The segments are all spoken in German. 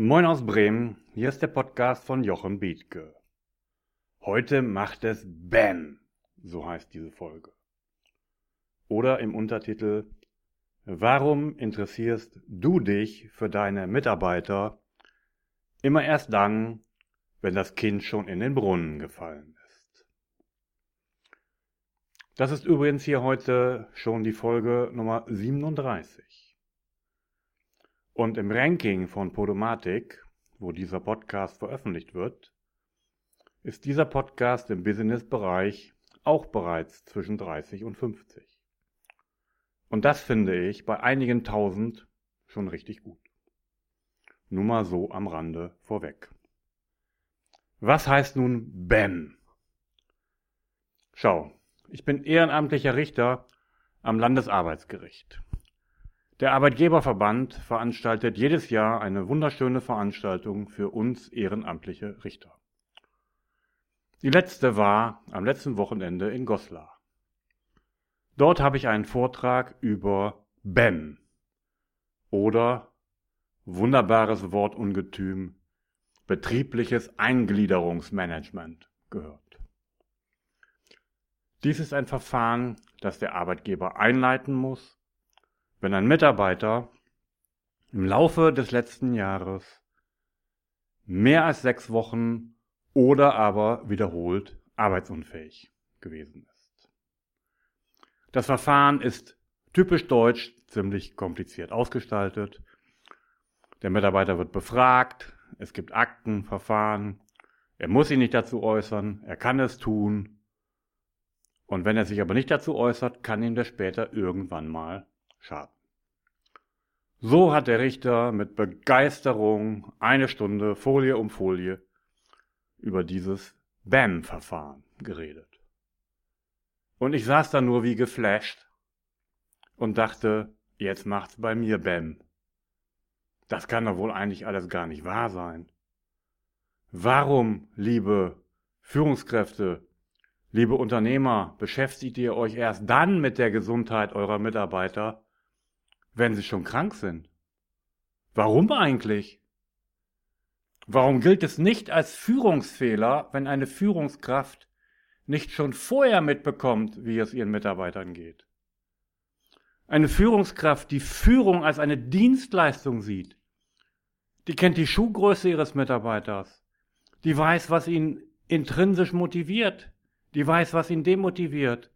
Moin aus Bremen, hier ist der Podcast von Jochen Bethke. Heute macht es BAM, so heißt diese Folge. Oder im Untertitel Warum interessierst du dich für deine Mitarbeiter immer erst dann, wenn das Kind schon in den Brunnen gefallen ist? Das ist übrigens hier heute schon die Folge Nummer 37. Und im Ranking von Podomatic, wo dieser Podcast veröffentlicht wird, ist dieser Podcast im Business-Bereich auch bereits zwischen 30 und 50. Und das finde ich bei einigen tausend schon richtig gut. Nur mal so am Rande vorweg. Was heißt nun BAM? Schau, ich bin ehrenamtlicher Richter am Landesarbeitsgericht. Der Arbeitgeberverband veranstaltet jedes Jahr eine wunderschöne Veranstaltung für uns ehrenamtliche Richter. Die letzte war am letzten Wochenende in Goslar. Dort habe ich einen Vortrag über BEM oder wunderbares Wortungetüm betriebliches Eingliederungsmanagement gehört. Dies ist ein Verfahren, das der Arbeitgeber einleiten muss, wenn ein Mitarbeiter im Laufe des letzten Jahres mehr als sechs Wochen oder aber wiederholt arbeitsunfähig gewesen ist. Das Verfahren ist typisch deutsch, ziemlich kompliziert ausgestaltet. Der Mitarbeiter wird befragt, es gibt Akten, Verfahren, er muss sich nicht dazu äußern, er kann es tun. Und wenn er sich aber nicht dazu äußert, kann ihm das später irgendwann mal schaden. So hat der Richter mit Begeisterung eine Stunde Folie um Folie über dieses BAM-Verfahren geredet. Und ich saß da nur wie geflasht und dachte, jetzt macht's bei mir BAM. Das kann doch wohl eigentlich alles gar nicht wahr sein. Warum, liebe Führungskräfte, liebe Unternehmer, beschäftigt ihr euch erst dann mit der Gesundheit eurer Mitarbeiter, wenn sie schon krank sind? Warum eigentlich? Warum gilt es nicht als Führungsfehler, wenn eine Führungskraft nicht schon vorher mitbekommt, wie es ihren Mitarbeitern geht? Eine Führungskraft, die Führung als eine Dienstleistung sieht, die kennt die Schuhgröße ihres Mitarbeiters, die weiß, was ihn intrinsisch motiviert, die weiß, was ihn demotiviert,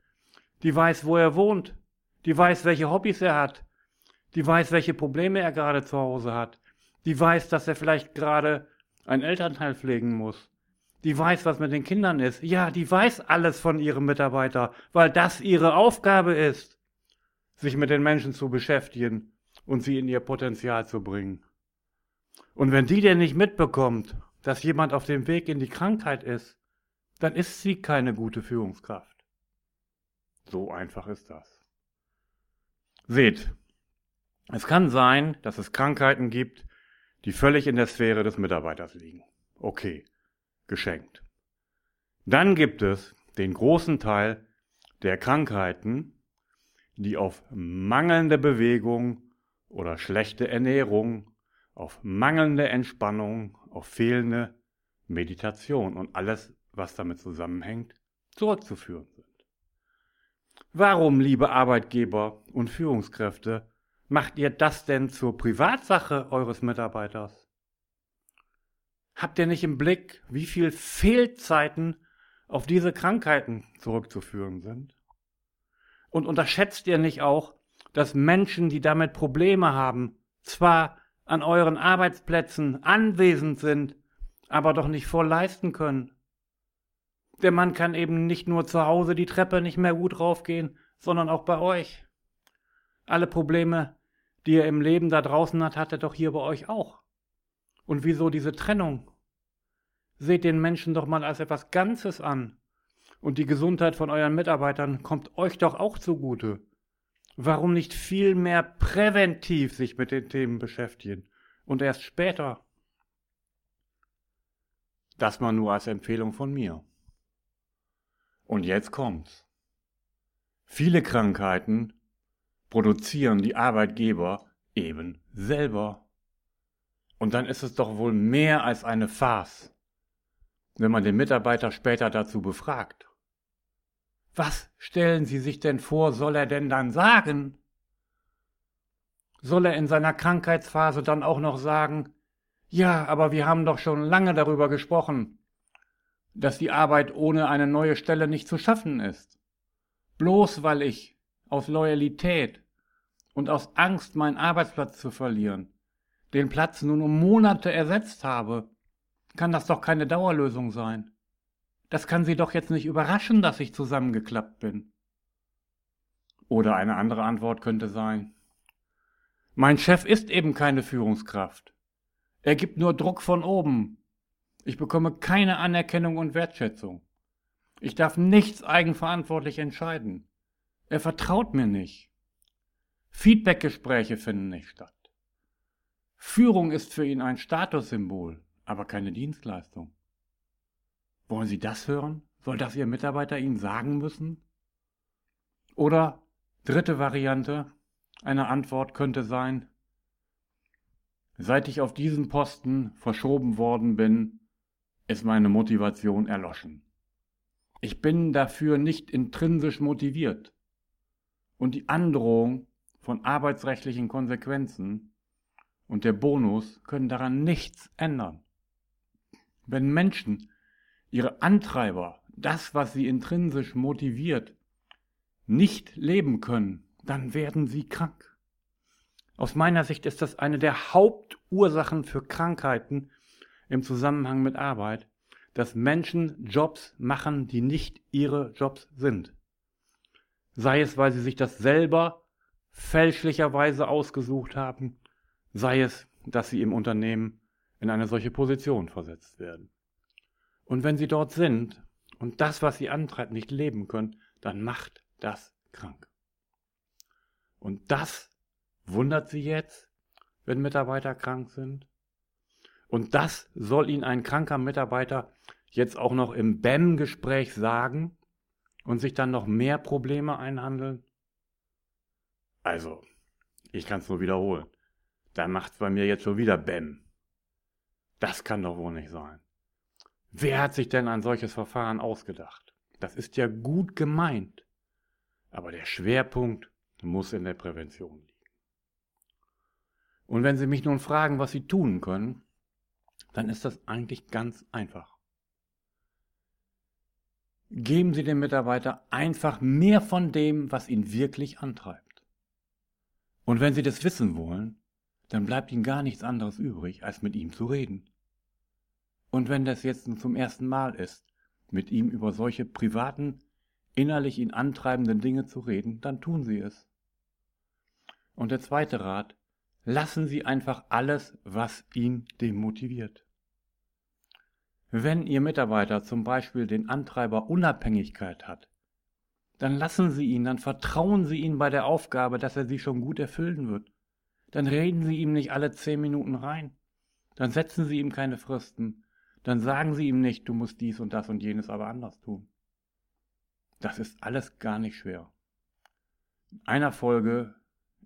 die weiß, wo er wohnt, die weiß, welche Hobbys er hat, die weiß, welche Probleme er gerade zu Hause hat, die weiß, dass er vielleicht gerade einen Elternteil pflegen muss, die weiß, was mit den Kindern ist. Ja, die weiß alles von ihrem Mitarbeiter, weil das ihre Aufgabe ist, sich mit den Menschen zu beschäftigen und sie in ihr Potenzial zu bringen. Und wenn die denn nicht mitbekommt, dass jemand auf dem Weg in die Krankheit ist, dann ist sie keine gute Führungskraft. So einfach ist das. Seht, es kann sein, dass es Krankheiten gibt, die völlig in der Sphäre des Mitarbeiters liegen. Okay, geschenkt. Dann gibt es den großen Teil der Krankheiten, die auf mangelnde Bewegung oder schlechte Ernährung, auf mangelnde Entspannung, auf fehlende Meditation und alles, was damit zusammenhängt, zurückzuführen sind. Warum, liebe Arbeitgeber und Führungskräfte, Macht ihr das denn zur Privatsache eures Mitarbeiters? Habt ihr nicht im Blick, wie viel Fehlzeiten auf diese Krankheiten zurückzuführen sind? Und unterschätzt ihr nicht auch, dass Menschen, die damit Probleme haben, zwar an euren Arbeitsplätzen anwesend sind, aber doch nicht voll leisten können? Der Mann kann eben nicht nur zu Hause die Treppe nicht mehr gut raufgehen, sondern auch bei euch. Alle Probleme die er im Leben da draußen hat, hat er doch hier bei euch auch. Und wieso diese Trennung? Seht den Menschen doch mal als etwas Ganzes an. Und die Gesundheit von euren Mitarbeitern kommt euch doch auch zugute. Warum nicht viel mehr präventiv sich mit den Themen beschäftigen und erst später? Das mal nur als Empfehlung von mir. Und jetzt kommt's. Viele Krankheiten produzieren die Arbeitgeber eben selber. Und dann ist es doch wohl mehr als eine Farce, wenn man den Mitarbeiter später dazu befragt. Was stellen Sie sich denn vor, soll er denn dann sagen? Soll er in seiner Krankheitsphase dann auch noch sagen, ja, aber wir haben doch schon lange darüber gesprochen, dass die Arbeit ohne eine neue Stelle nicht zu schaffen ist. Bloß weil ich aus Loyalität und aus Angst, meinen Arbeitsplatz zu verlieren, den Platz nun um Monate ersetzt habe, kann das doch keine Dauerlösung sein. Das kann Sie doch jetzt nicht überraschen, dass ich zusammengeklappt bin. Oder eine andere Antwort könnte sein, mein Chef ist eben keine Führungskraft. Er gibt nur Druck von oben. Ich bekomme keine Anerkennung und Wertschätzung. Ich darf nichts eigenverantwortlich entscheiden. Er vertraut mir nicht. Feedbackgespräche finden nicht statt. Führung ist für ihn ein Statussymbol, aber keine Dienstleistung. Wollen Sie das hören? Soll das Ihr Mitarbeiter Ihnen sagen müssen? Oder dritte Variante, eine Antwort könnte sein, seit ich auf diesen Posten verschoben worden bin, ist meine Motivation erloschen. Ich bin dafür nicht intrinsisch motiviert. Und die Androhung von arbeitsrechtlichen Konsequenzen und der Bonus können daran nichts ändern. Wenn Menschen ihre Antreiber, das, was sie intrinsisch motiviert, nicht leben können, dann werden sie krank. Aus meiner Sicht ist das eine der Hauptursachen für Krankheiten im Zusammenhang mit Arbeit, dass Menschen Jobs machen, die nicht ihre Jobs sind. Sei es, weil sie sich das selber fälschlicherweise ausgesucht haben, sei es, dass sie im Unternehmen in eine solche Position versetzt werden. Und wenn sie dort sind und das, was sie antreibt, nicht leben können, dann macht das krank. Und das wundert Sie jetzt, wenn Mitarbeiter krank sind? Und das soll Ihnen ein kranker Mitarbeiter jetzt auch noch im BEM-Gespräch sagen und sich dann noch mehr Probleme einhandeln? Also, ich kann es nur wiederholen. Da macht's bei mir jetzt schon wieder BEM. Das kann doch wohl nicht sein. Wer hat sich denn ein solches Verfahren ausgedacht? Das ist ja gut gemeint. Aber der Schwerpunkt muss in der Prävention liegen. Und wenn Sie mich nun fragen, was Sie tun können, dann ist das eigentlich ganz einfach. Geben Sie dem Mitarbeiter einfach mehr von dem, was ihn wirklich antreibt. Und wenn Sie das wissen wollen, dann bleibt Ihnen gar nichts anderes übrig, als mit ihm zu reden. Und wenn das jetzt zum ersten Mal ist, mit ihm über solche privaten, innerlich ihn antreibenden Dinge zu reden, dann tun Sie es. Und der zweite Rat, lassen Sie einfach alles, was ihn demotiviert. Wenn Ihr Mitarbeiter zum Beispiel den Antreiber Unabhängigkeit hat, dann lassen Sie ihn, dann vertrauen Sie ihm bei der Aufgabe, dass er sie schon gut erfüllen wird. Dann reden Sie ihm nicht alle zehn Minuten rein. Dann setzen Sie ihm keine Fristen. Dann sagen Sie ihm nicht, du musst dies und das und jenes aber anders tun. Das ist alles gar nicht schwer. In einer Folge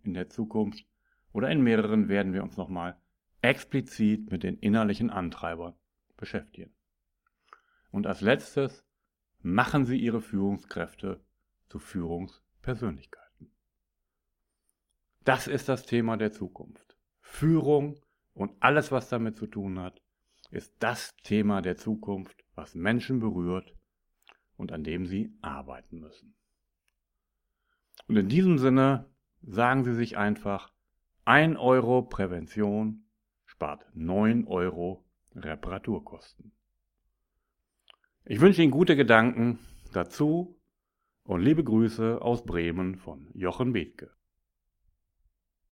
in der Zukunft oder in mehreren werden wir uns nochmal explizit mit den innerlichen Antreibern beschäftigen. Und als letztes machen Sie Ihre Führungskräfte zu Führungspersönlichkeiten. Das ist das Thema der Zukunft. Führung und alles, was damit zu tun hat, ist das Thema der Zukunft, was Menschen berührt und an dem sie arbeiten müssen. Und in diesem Sinne sagen Sie sich einfach, 1 Euro Prävention spart 9 Euro Reparaturkosten. Ich wünsche Ihnen gute Gedanken dazu und liebe Grüße aus Bremen von Jochen Bethke.